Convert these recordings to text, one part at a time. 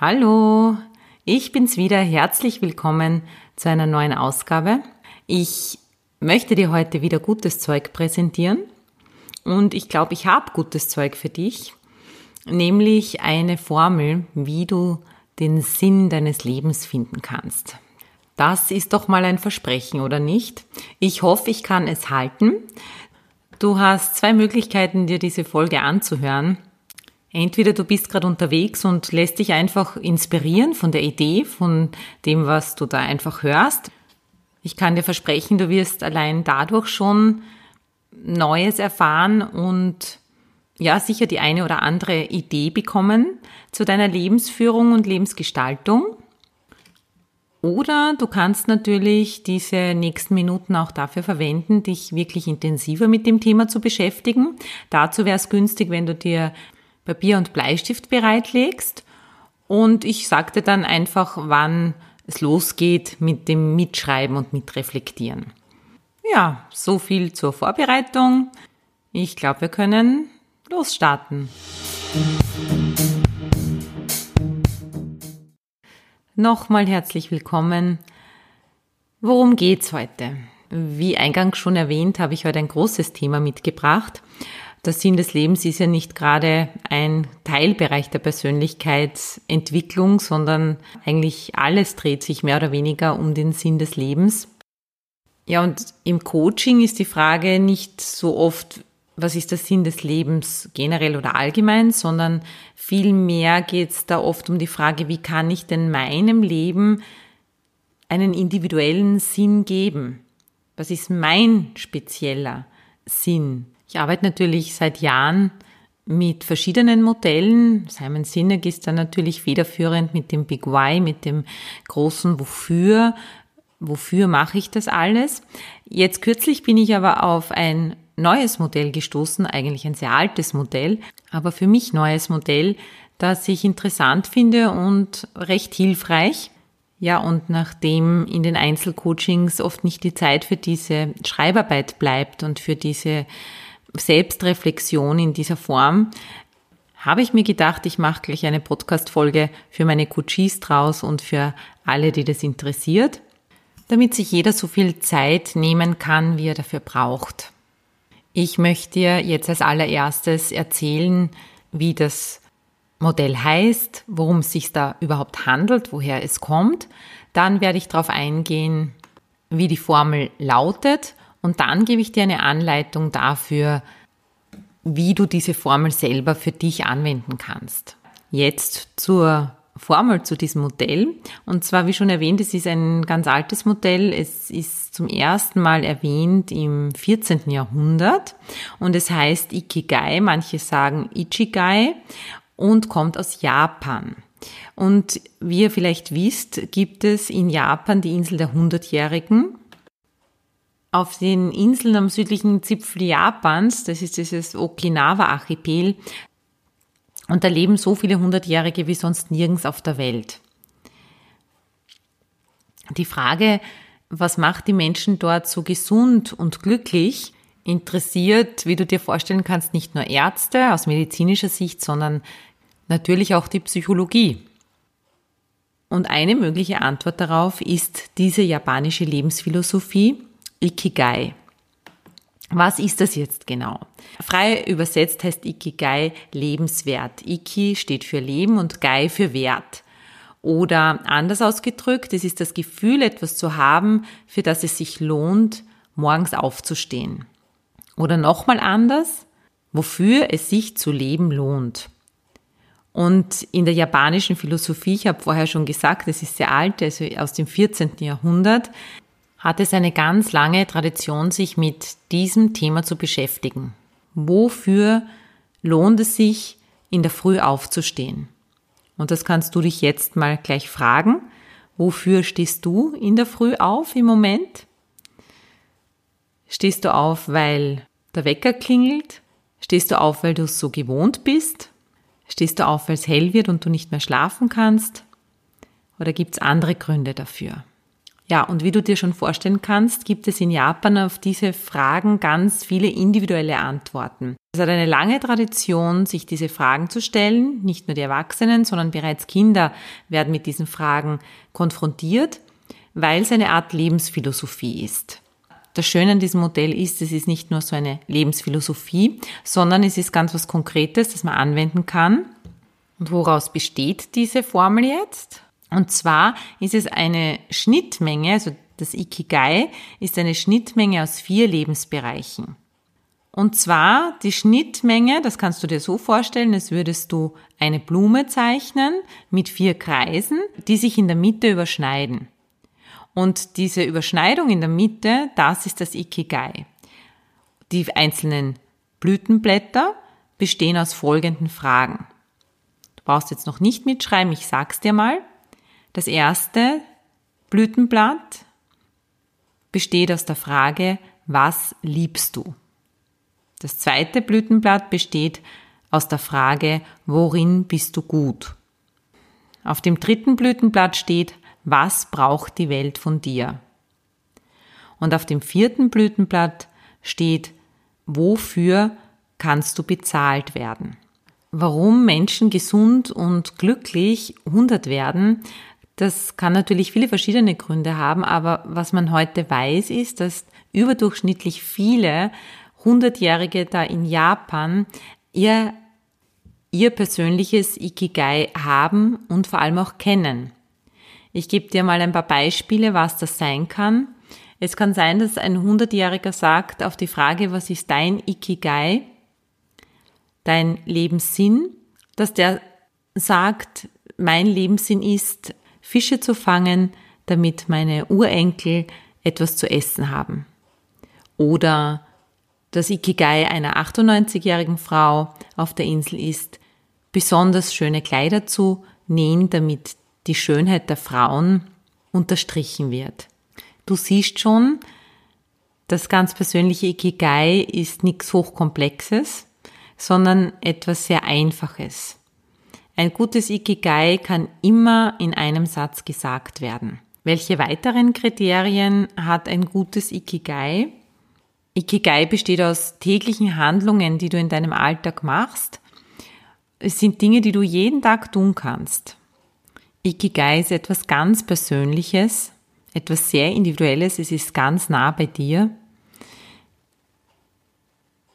Hallo, ich bin's wieder. Herzlich willkommen zu einer neuen Ausgabe. Ich möchte dir heute wieder gutes Zeug präsentieren und ich glaube, ich habe gutes Zeug für dich, nämlich eine Formel, wie du den Sinn deines Lebens finden kannst. Das ist doch mal ein Versprechen, oder nicht? Ich hoffe, ich kann es halten. Du hast zwei Möglichkeiten, dir diese Folge anzuhören. Entweder du bist gerade unterwegs und lässt dich einfach inspirieren von der Idee, von dem, was du da einfach hörst. Ich kann dir versprechen, du wirst allein dadurch schon Neues erfahren und ja, sicher die eine oder andere Idee bekommen zu deiner Lebensführung und Lebensgestaltung. Oder du kannst natürlich diese nächsten Minuten auch dafür verwenden, dich wirklich intensiver mit dem Thema zu beschäftigen. Dazu wäre es günstig, wenn du dir Papier und Bleistift bereitlegst. Und ich sagte dann einfach, wann es losgeht mit dem Mitschreiben und Mitreflektieren. Ja, so viel zur Vorbereitung. Ich glaube, wir können losstarten. Nochmal herzlich willkommen. Worum geht's heute? Wie eingangs schon erwähnt, habe ich heute ein großes Thema mitgebracht. Der Sinn des Lebens ist ja nicht gerade ein Teilbereich der Persönlichkeitsentwicklung, sondern eigentlich alles dreht sich mehr oder weniger um den Sinn des Lebens. Ja, und im Coaching ist die Frage nicht so oft, was ist der Sinn des Lebens generell oder allgemein, sondern vielmehr geht es da oft um die Frage, wie kann ich denn meinem Leben einen individuellen Sinn geben? Was ist mein spezieller Sinn? Ich arbeite natürlich seit Jahren mit verschiedenen Modellen. Simon Sinek ist da natürlich federführend mit dem Big Why, mit dem großen Wofür. Wofür mache ich das alles? Jetzt kürzlich bin ich aber auf ein neues Modell gestoßen, eigentlich ein sehr altes Modell, aber für mich neues Modell, das ich interessant finde und recht hilfreich. Ja, und nachdem in den Einzelcoachings oft nicht die Zeit für diese Schreibarbeit bleibt und für diese Selbstreflexion in dieser Form, habe ich mir gedacht, ich mache gleich eine Podcast-Folge für meine Coaches draus und für alle, die das interessiert, damit sich jeder so viel Zeit nehmen kann, wie er dafür braucht. Ich möchte dir jetzt als allererstes erzählen, wie das Modell heißt, worum es sich da überhaupt handelt, woher es kommt. Dann werde ich darauf eingehen, wie die Formel lautet und dann gebe ich dir eine Anleitung dafür, wie du diese Formel selber für dich anwenden kannst. Jetzt zur Formel zu diesem Modell. Und zwar, wie schon erwähnt, es ist ein ganz altes Modell. Es ist zum ersten Mal erwähnt im 14. Jahrhundert und es heißt Ikigai. Manche sagen Ichigai und kommt aus Japan. Und wie ihr vielleicht wisst, gibt es in Japan die Insel der Hundertjährigen auf den Inseln am südlichen Zipfel Japans, das ist dieses Okinawa-Archipel, und da leben so viele Hundertjährige wie sonst nirgends auf der Welt. Die Frage, was macht die Menschen dort so gesund und glücklich, interessiert, wie du dir vorstellen kannst, nicht nur Ärzte aus medizinischer Sicht, sondern natürlich auch die Psychologie. Und eine mögliche Antwort darauf ist diese japanische Lebensphilosophie, Ikigai. Was ist das jetzt genau? Frei übersetzt heißt Ikigai lebenswert. Iki steht für Leben und Gai für Wert. Oder anders ausgedrückt, es ist das Gefühl, etwas zu haben, für das es sich lohnt, morgens aufzustehen. Oder nochmal anders, wofür es sich zu leben lohnt. Und in der japanischen Philosophie, ich habe vorher schon gesagt, es ist sehr alt, also aus dem 14. Jahrhundert, hat es eine ganz lange Tradition, sich mit diesem Thema zu beschäftigen. Wofür lohnt es sich, in der Früh aufzustehen? Und das kannst du dich jetzt mal gleich fragen. Wofür stehst du in der Früh auf im Moment? Stehst du auf, weil der Wecker klingelt? Stehst du auf, weil du es so gewohnt bist? Stehst du auf, weil es hell wird und du nicht mehr schlafen kannst? Oder gibt es andere Gründe dafür? Ja, und wie du dir schon vorstellen kannst, gibt es in Japan auf diese Fragen ganz viele individuelle Antworten. Es hat eine lange Tradition, sich diese Fragen zu stellen. Nicht nur die Erwachsenen, sondern bereits Kinder werden mit diesen Fragen konfrontiert, weil es eine Art Lebensphilosophie ist. Das Schöne an diesem Modell ist, es ist nicht nur so eine Lebensphilosophie, sondern es ist ganz was Konkretes, das man anwenden kann. Und woraus besteht diese Formel jetzt? Und zwar ist es eine Schnittmenge, also das Ikigai ist eine Schnittmenge aus vier Lebensbereichen. Und zwar die Schnittmenge, das kannst du dir so vorstellen, als würdest du eine Blume zeichnen mit vier Kreisen, die sich in der Mitte überschneiden. Und diese Überschneidung in der Mitte, das ist das Ikigai. Die einzelnen Blütenblätter bestehen aus folgenden Fragen. Du brauchst jetzt noch nicht mitschreiben, ich sag's dir mal. Das erste Blütenblatt besteht aus der Frage, was liebst du? Das zweite Blütenblatt besteht aus der Frage, worin bist du gut? Auf dem dritten Blütenblatt steht, was braucht die Welt von dir? Und auf dem vierten Blütenblatt steht, wofür kannst du bezahlt werden? Warum Menschen gesund und glücklich 100 werden, das kann natürlich viele verschiedene Gründe haben, aber was man heute weiß, ist, dass überdurchschnittlich viele Hundertjährige da in Japan ihr, ihr persönliches Ikigai haben und vor allem auch kennen. Ich gebe dir mal ein paar Beispiele, was das sein kann. Es kann sein, dass ein Hundertjähriger sagt auf die Frage, was ist dein Ikigai, dein Lebenssinn, dass der sagt, mein Lebenssinn ist, Fische zu fangen, damit meine Urenkel etwas zu essen haben. Oder das Ikigai einer 98-jährigen Frau auf der Insel ist, besonders schöne Kleider zu nähen, damit die Schönheit der Frauen unterstrichen wird. Du siehst schon, das ganz persönliche Ikigai ist nichts Hochkomplexes, sondern etwas sehr Einfaches. Ein gutes Ikigai kann immer in einem Satz gesagt werden. Welche weiteren Kriterien hat ein gutes Ikigai? Ikigai besteht aus täglichen Handlungen, die du in deinem Alltag machst. Es sind Dinge, die du jeden Tag tun kannst. Ikigai ist etwas ganz Persönliches, etwas sehr Individuelles, es ist ganz nah bei dir,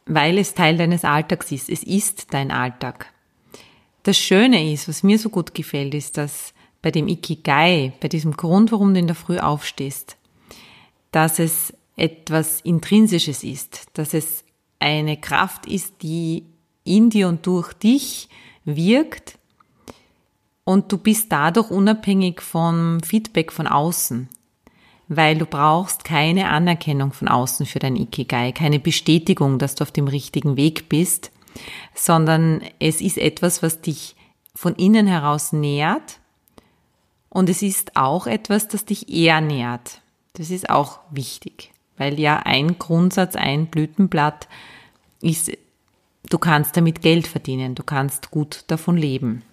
weil es Teil deines Alltags ist. Es ist dein Alltag. Das Schöne ist, was mir so gut gefällt, ist, dass bei dem Ikigai, bei diesem Grund, warum du in der Früh aufstehst, dass es etwas Intrinsisches ist, dass es eine Kraft ist, die in dir und durch dich wirkt. Und du bist dadurch unabhängig vom Feedback von außen, weil du brauchst keine Anerkennung von außen für dein Ikigai, keine Bestätigung, dass du auf dem richtigen Weg bist, sondern es ist etwas, was dich von innen heraus nährt und es ist auch etwas, das dich eher nährt. Das ist auch wichtig, weil ja ein Grundsatz, ein Blütenblatt ist, du kannst damit Geld verdienen, du kannst gut davon leben.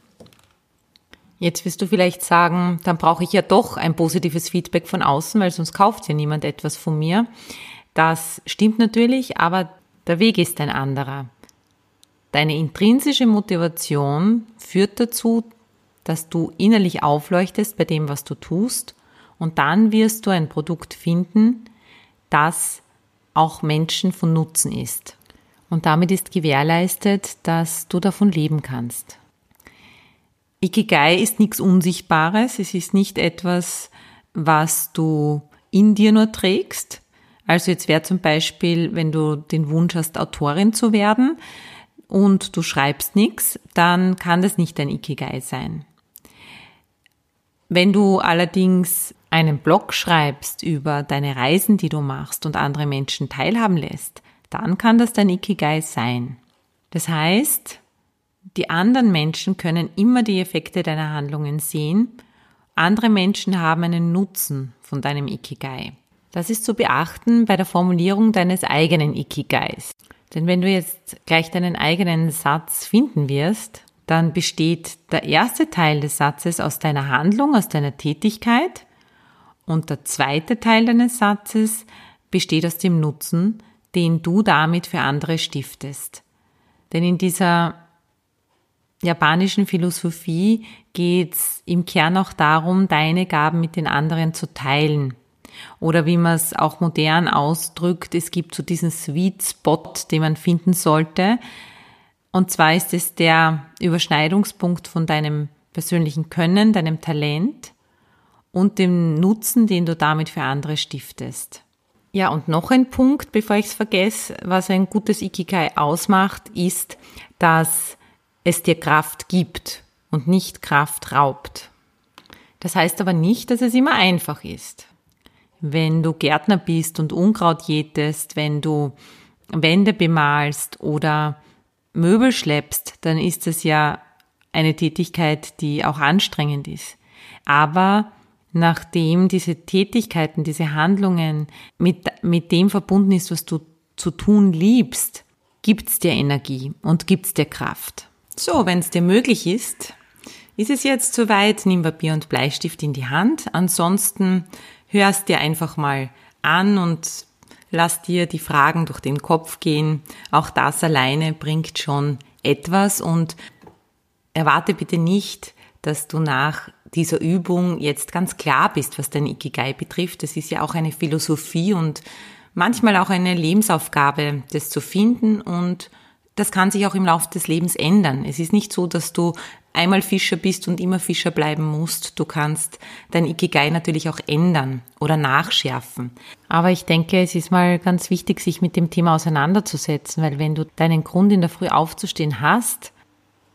Jetzt wirst du vielleicht sagen, dann brauche ich ja doch ein positives Feedback von außen, weil sonst kauft ja niemand etwas von mir. Das stimmt natürlich, aber der Weg ist ein anderer. Deine intrinsische Motivation führt dazu, dass du innerlich aufleuchtest bei dem, was du tust und dann wirst du ein Produkt finden, das auch Menschen von Nutzen ist. Und damit ist gewährleistet, dass du davon leben kannst. Ikigai ist nichts Unsichtbares, es ist nicht etwas, was du in dir nur trägst. Also jetzt wäre zum Beispiel, wenn du den Wunsch hast, Autorin zu werden, und du schreibst nichts, dann kann das nicht dein Ikigai sein. Wenn du allerdings einen Blog schreibst über deine Reisen, die du machst und andere Menschen teilhaben lässt, dann kann das dein Ikigai sein. Das heißt, Die anderen Menschen können immer die Effekte deiner Handlungen sehen. Andere Menschen haben einen Nutzen von deinem Ikigai. Das ist zu beachten bei der Formulierung deines eigenen Ikigais. Denn wenn du jetzt gleich deinen eigenen Satz finden wirst, dann besteht der erste Teil des Satzes aus deiner Handlung, aus deiner Tätigkeit und der zweite Teil deines Satzes besteht aus dem Nutzen, den du damit für andere stiftest. Denn in dieser japanischen Philosophie geht es im Kern auch darum, deine Gaben mit den anderen zu teilen. Oder wie man es auch modern ausdrückt, es gibt so diesen Sweet Spot, den man finden sollte. Und zwar ist es der Überschneidungspunkt von deinem persönlichen Können, deinem Talent und dem Nutzen, den du damit für andere stiftest. Ja, und noch ein Punkt, bevor ich es vergesse, was ein gutes Ikigai ausmacht, ist, dass es dir Kraft gibt und nicht Kraft raubt. Das heißt aber nicht, dass es immer einfach ist. Wenn du Gärtner bist und Unkraut jätest, wenn du Wände bemalst oder Möbel schleppst, dann ist es ja eine Tätigkeit, die auch anstrengend ist. Aber nachdem diese Tätigkeiten, diese Handlungen mit, mit dem verbunden ist, was du zu tun liebst, gibt's dir Energie und gibt's dir Kraft. So, wenn es dir möglich ist, ist es jetzt soweit, nimm Papier und Bleistift in die Hand. Ansonsten hörst dir einfach mal an und lass dir die Fragen durch den Kopf gehen. Auch das alleine bringt schon etwas und erwarte bitte nicht, dass du nach dieser Übung jetzt ganz klar bist, was dein Ikigai betrifft. Das ist ja auch eine Philosophie und manchmal auch eine Lebensaufgabe, das zu finden und das kann sich auch im Laufe des Lebens ändern. Es ist nicht so, dass du einmal Fischer bist und immer Fischer bleiben musst. Du kannst dein Ikigai natürlich auch ändern oder nachschärfen. Aber ich denke, es ist mal ganz wichtig, sich mit dem Thema auseinanderzusetzen, weil wenn du deinen Grund in der Früh aufzustehen hast,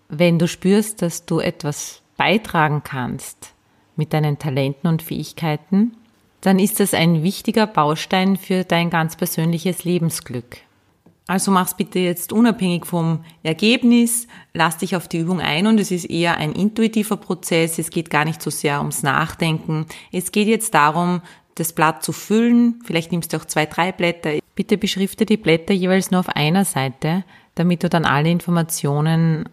wenn du spürst, dass du etwas beitragen kannst mit deinen Talenten und Fähigkeiten, dann ist das ein wichtiger Baustein für dein ganz persönliches Lebensglück. Also mach's bitte jetzt unabhängig vom Ergebnis, lass dich auf die Übung ein und es ist eher ein intuitiver Prozess, es geht gar nicht so sehr ums Nachdenken. Es geht jetzt darum, das Blatt zu füllen, vielleicht nimmst du auch zwei, drei Blätter. Bitte beschrifte die Blätter jeweils nur auf einer Seite, damit du dann alle Informationen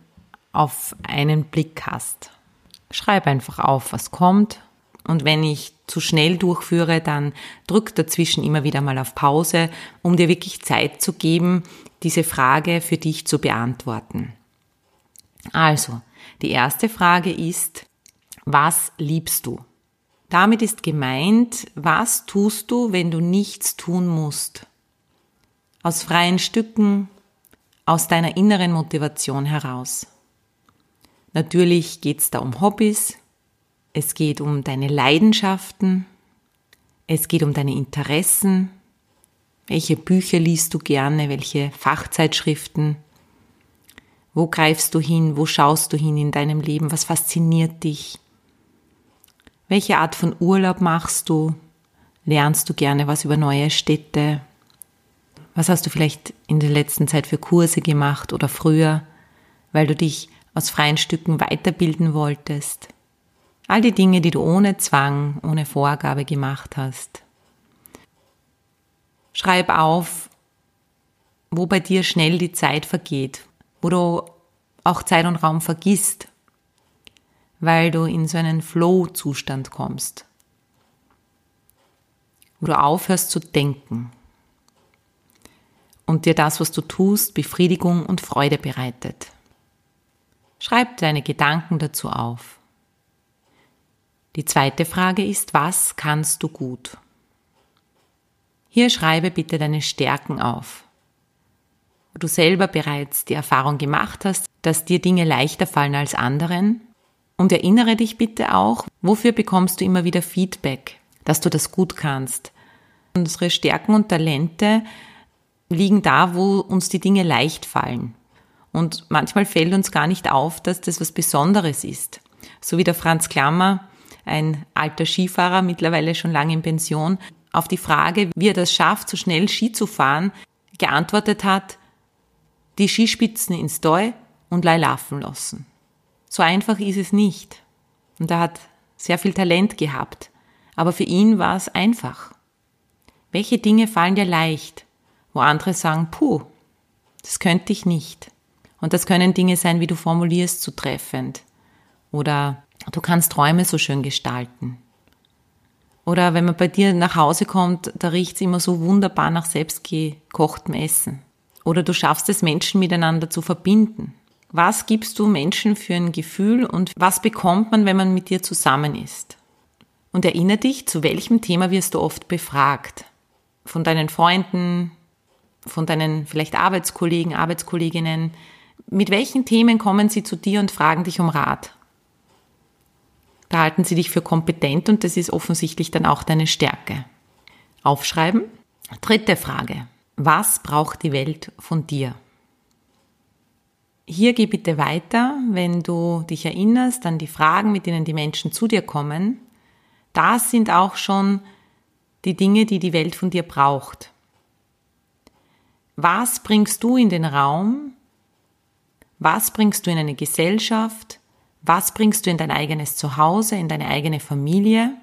auf einen Blick hast. Schreib einfach auf, was kommt. Und wenn ich zu schnell durchführe, dann drück dazwischen immer wieder mal auf Pause, um dir wirklich Zeit zu geben, diese Frage für dich zu beantworten. Also, die erste Frage ist, was liebst du? Damit ist gemeint, was tust du, wenn du nichts tun musst? Aus freien Stücken, aus deiner inneren Motivation heraus. Natürlich geht es da um Hobbys, es geht um deine Leidenschaften, es geht um deine Interessen, welche Bücher liest du gerne, welche Fachzeitschriften, wo greifst du hin, wo schaust du hin in deinem Leben, was fasziniert dich, welche Art von Urlaub machst du, lernst du gerne was über neue Städte, was hast du vielleicht in der letzten Zeit für Kurse gemacht oder früher, weil du dich aus freien Stücken weiterbilden wolltest. All die Dinge, die du ohne Zwang, ohne Vorgabe gemacht hast. Schreib auf, wo bei dir schnell die Zeit vergeht, wo du auch Zeit und Raum vergisst, weil du in so einen Flow-Zustand kommst, wo du aufhörst zu denken und dir das, was du tust, Befriedigung und Freude bereitet. Schreib deine Gedanken dazu auf. Die zweite Frage ist, was kannst du gut? Hier schreibe bitte deine Stärken auf. Wo du selber bereits die Erfahrung gemacht hast, dass dir Dinge leichter fallen als anderen. Und erinnere dich bitte auch, wofür bekommst du immer wieder Feedback, dass du das gut kannst. Unsere Stärken und Talente liegen da, wo uns die Dinge leicht fallen. Und manchmal fällt uns gar nicht auf, dass das was Besonderes ist. So wie der Franz Klammer, ein alter Skifahrer, mittlerweile schon lange in Pension, auf die Frage, wie er das schafft, so schnell Ski zu fahren, geantwortet hat, die Skispitzen ins Doi und laufen lassen. So einfach ist es nicht. Und er hat sehr viel Talent gehabt. Aber für ihn war es einfach. Welche Dinge fallen dir leicht, wo andere sagen, puh, das könnte ich nicht. Und das können Dinge sein, wie du formulierst, zu treffend. Oder du kannst Träume so schön gestalten. Oder wenn man bei dir nach Hause kommt, da riecht es immer so wunderbar nach selbstgekochtem Essen. Oder du schaffst es, Menschen miteinander zu verbinden. Was gibst du Menschen für ein Gefühl und was bekommt man, wenn man mit dir zusammen ist? Und erinnere dich, zu welchem Thema wirst du oft befragt? Von deinen Freunden, von deinen vielleicht Arbeitskollegen, Arbeitskolleginnen. Mit welchen Themen kommen sie zu dir und fragen dich um Rat? Da halten sie dich für kompetent und das ist offensichtlich dann auch deine Stärke. Aufschreiben. Dritte Frage. Was braucht die Welt von dir? Hier geh bitte weiter, wenn du dich erinnerst an die Fragen, mit denen die Menschen zu dir kommen. Das sind auch schon die Dinge, die die Welt von dir braucht. Was bringst du in den Raum? Was bringst du in eine Gesellschaft? Was bringst du in dein eigenes Zuhause, in deine eigene Familie?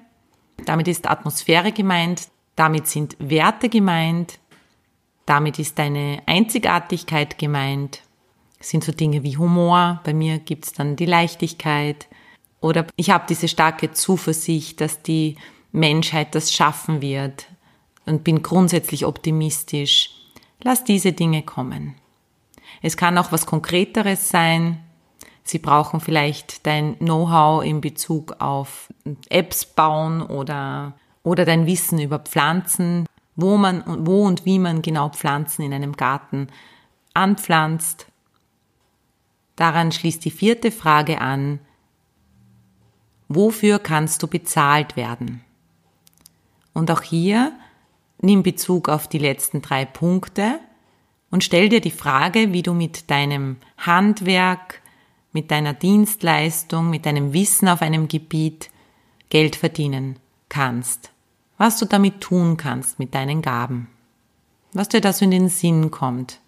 Damit ist Atmosphäre gemeint, damit sind Werte gemeint, damit ist deine Einzigartigkeit gemeint. Das sind so Dinge wie Humor, bei mir gibt's dann die Leichtigkeit. Oder ich habe diese starke Zuversicht, dass die Menschheit das schaffen wird und bin grundsätzlich optimistisch. Lass diese Dinge kommen. Es kann auch was Konkreteres sein, Sie brauchen vielleicht dein Know-how in Bezug auf Apps bauen oder, oder dein Wissen über Pflanzen, wo man, wo und wie man genau Pflanzen in einem Garten anpflanzt. Daran schließt die vierte Frage an. Wofür kannst du bezahlt werden? Und auch hier nimm Bezug auf die letzten drei Punkte und stell dir die Frage, wie du mit deinem Handwerk, mit deiner Dienstleistung, mit deinem Wissen auf einem Gebiet Geld verdienen kannst. Was du damit tun kannst mit deinen Gaben. Was dir da so in den Sinn kommt.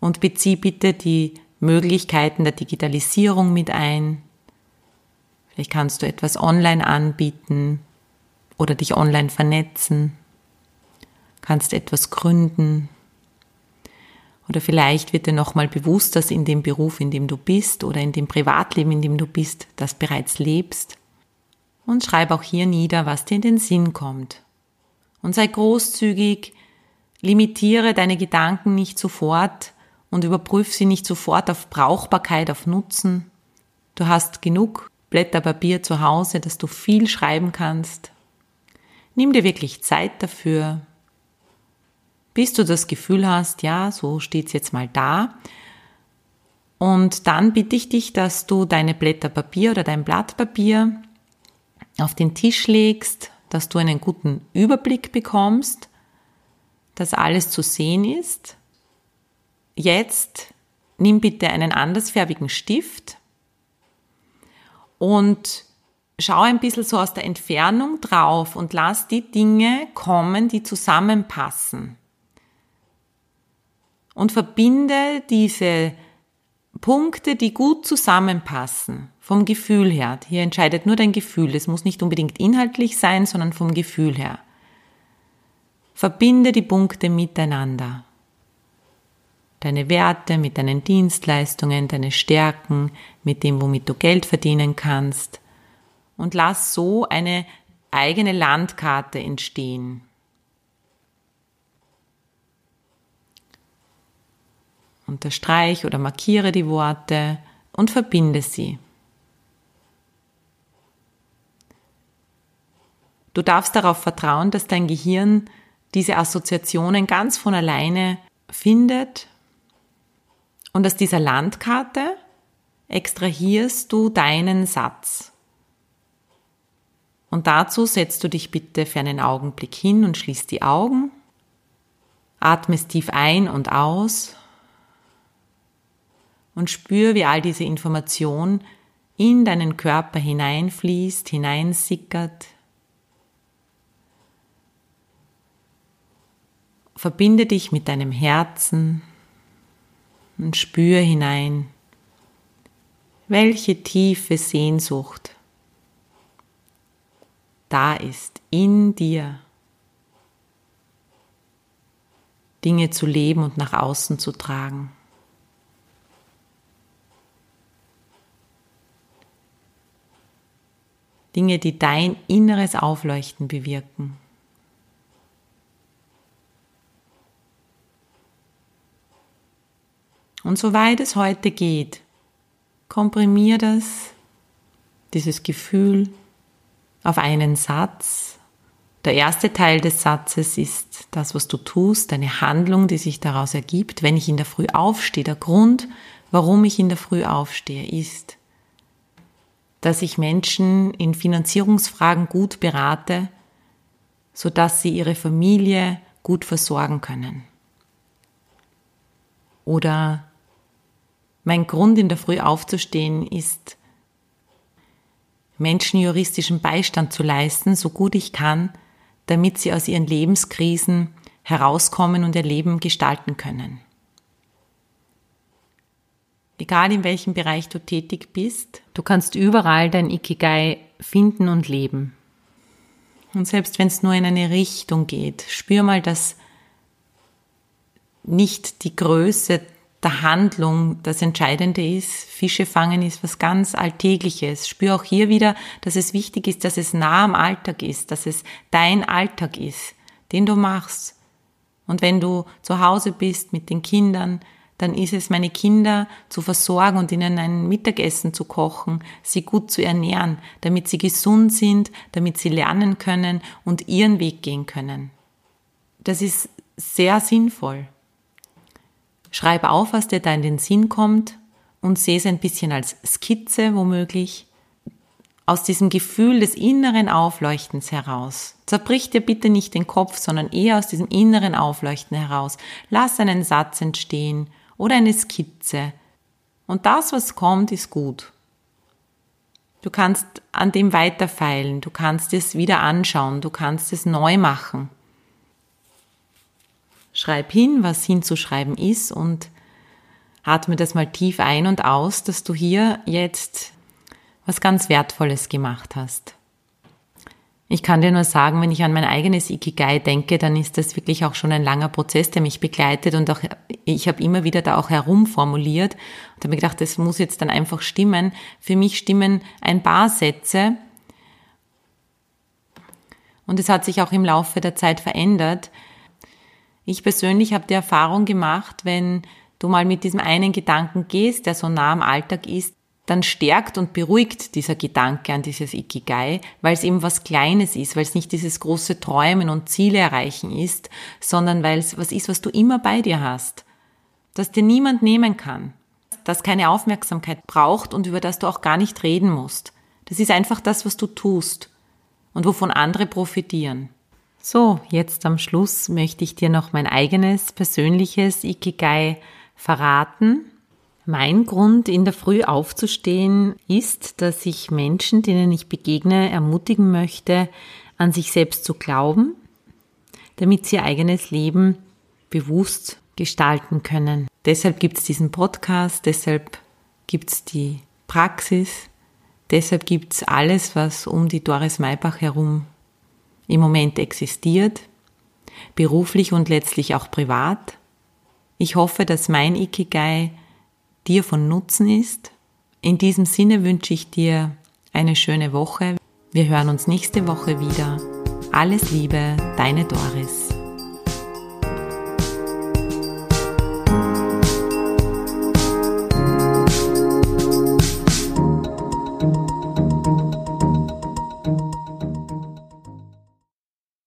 Und bezieh bitte die Möglichkeiten der Digitalisierung mit ein. Vielleicht kannst du etwas online anbieten oder dich online vernetzen. Kannst etwas gründen, oder vielleicht wird dir nochmal bewusst, dass in dem Beruf, in dem du bist oder in dem Privatleben, in dem du bist, das bereits lebst. Und schreib auch hier nieder, was dir in den Sinn kommt. Und sei großzügig, limitiere deine Gedanken nicht sofort und überprüf sie nicht sofort auf Brauchbarkeit, auf Nutzen. Du hast genug Blätter Papier zu Hause, dass du viel schreiben kannst. Nimm dir wirklich Zeit dafür, bis du das Gefühl hast, ja, so steht's jetzt mal da. Und dann bitte ich dich, dass du deine Blätter Papier oder dein Blatt Papier auf den Tisch legst, dass du einen guten Überblick bekommst, dass alles zu sehen ist. Jetzt nimm bitte einen andersfärbigen Stift und schau ein bisschen so aus der Entfernung drauf und lass die Dinge kommen, die zusammenpassen und verbinde diese Punkte, die gut zusammenpassen, vom Gefühl her. Hier entscheidet nur dein Gefühl. Es muss nicht unbedingt inhaltlich sein, sondern vom Gefühl her. Verbinde die Punkte miteinander. Deine Werte mit deinen Dienstleistungen, deine Stärken, mit dem, womit du Geld verdienen kannst. Und lass so eine eigene Landkarte entstehen. Unterstreich oder markiere die Worte und verbinde sie. Du darfst darauf vertrauen, dass dein Gehirn diese Assoziationen ganz von alleine findet und aus dieser Landkarte extrahierst du deinen Satz. Und dazu setzt du dich bitte für einen Augenblick hin und schließt die Augen, atmest tief ein und aus und spür, wie all diese Information in deinen Körper hineinfließt, hineinsickert. Verbinde dich mit deinem Herzen und spür hinein, welche tiefe Sehnsucht da ist in dir, Dinge zu leben und nach außen zu tragen. Dinge, die dein inneres Aufleuchten bewirken. Und soweit es heute geht, komprimier das, dieses Gefühl auf einen Satz. Der erste Teil des Satzes ist das, was du tust, deine Handlung, die sich daraus ergibt. Wenn ich in der Früh aufstehe, der Grund, warum ich in der Früh aufstehe, ist, dass ich Menschen in Finanzierungsfragen gut berate, sodass sie ihre Familie gut versorgen können. Oder mein Grund in der Früh aufzustehen ist, Menschen juristischen Beistand zu leisten, so gut ich kann, damit sie aus ihren Lebenskrisen herauskommen und ihr Leben gestalten können. Egal in welchem Bereich du tätig bist, du kannst überall dein Ikigai finden und leben. Und selbst wenn es nur in eine Richtung geht, spür mal, dass nicht die Größe der Handlung das Entscheidende ist. Fische fangen ist was ganz Alltägliches. Spür auch hier wieder, dass es wichtig ist, dass es nah am Alltag ist, dass es dein Alltag ist, den du machst. Und wenn du zu Hause bist mit den Kindern, dann ist es, meine Kinder zu versorgen und ihnen ein Mittagessen zu kochen, sie gut zu ernähren, damit sie gesund sind, damit sie lernen können und ihren Weg gehen können. Das ist sehr sinnvoll. Schreib auf, was dir da in den Sinn kommt und sehe es ein bisschen als Skizze womöglich. Aus diesem Gefühl des inneren Aufleuchtens heraus. Zerbrich dir bitte nicht den Kopf, sondern eher aus diesem inneren Aufleuchten heraus. Lass einen Satz entstehen oder eine Skizze. Und das, was kommt, ist gut. Du kannst an dem weiterfeilen, du kannst es wieder anschauen, du kannst es neu machen. Schreib hin, was hinzuschreiben ist und atme das mal tief ein und aus, dass du hier jetzt was ganz Wertvolles gemacht hast. Ich kann dir nur sagen, wenn ich an mein eigenes Ikigai denke, dann ist das wirklich auch schon ein langer Prozess, der mich begleitet und auch ich habe immer wieder da auch herumformuliert und habe mir gedacht, das muss jetzt dann einfach stimmen. Für mich stimmen ein paar Sätze und es hat sich auch im Laufe der Zeit verändert. Ich persönlich habe die Erfahrung gemacht, wenn du mal mit diesem einen Gedanken gehst, der so nah am Alltag ist, dann stärkt und beruhigt dieser Gedanke an dieses Ikigai, weil es eben was Kleines ist, weil es nicht dieses große Träumen und Ziele erreichen ist, sondern weil es was ist, was du immer bei dir hast, das dir niemand nehmen kann, das keine Aufmerksamkeit braucht und über das du auch gar nicht reden musst. Das ist einfach das, was du tust und wovon andere profitieren. So, jetzt am Schluss möchte ich dir noch mein eigenes persönliches Ikigai verraten. Mein Grund, in der Früh aufzustehen, ist, dass ich Menschen, denen ich begegne, ermutigen möchte, an sich selbst zu glauben, damit sie ihr eigenes Leben bewusst gestalten können. Deshalb gibt es diesen Podcast, deshalb gibt es die Praxis, deshalb gibt es alles, was um die Doris Maybach herum im Moment existiert, beruflich und letztlich auch privat. Ich hoffe, dass mein Ikigai dir von Nutzen ist. In diesem Sinne wünsche ich dir eine schöne Woche. Wir hören uns nächste Woche wieder. Alles Liebe, deine Doris.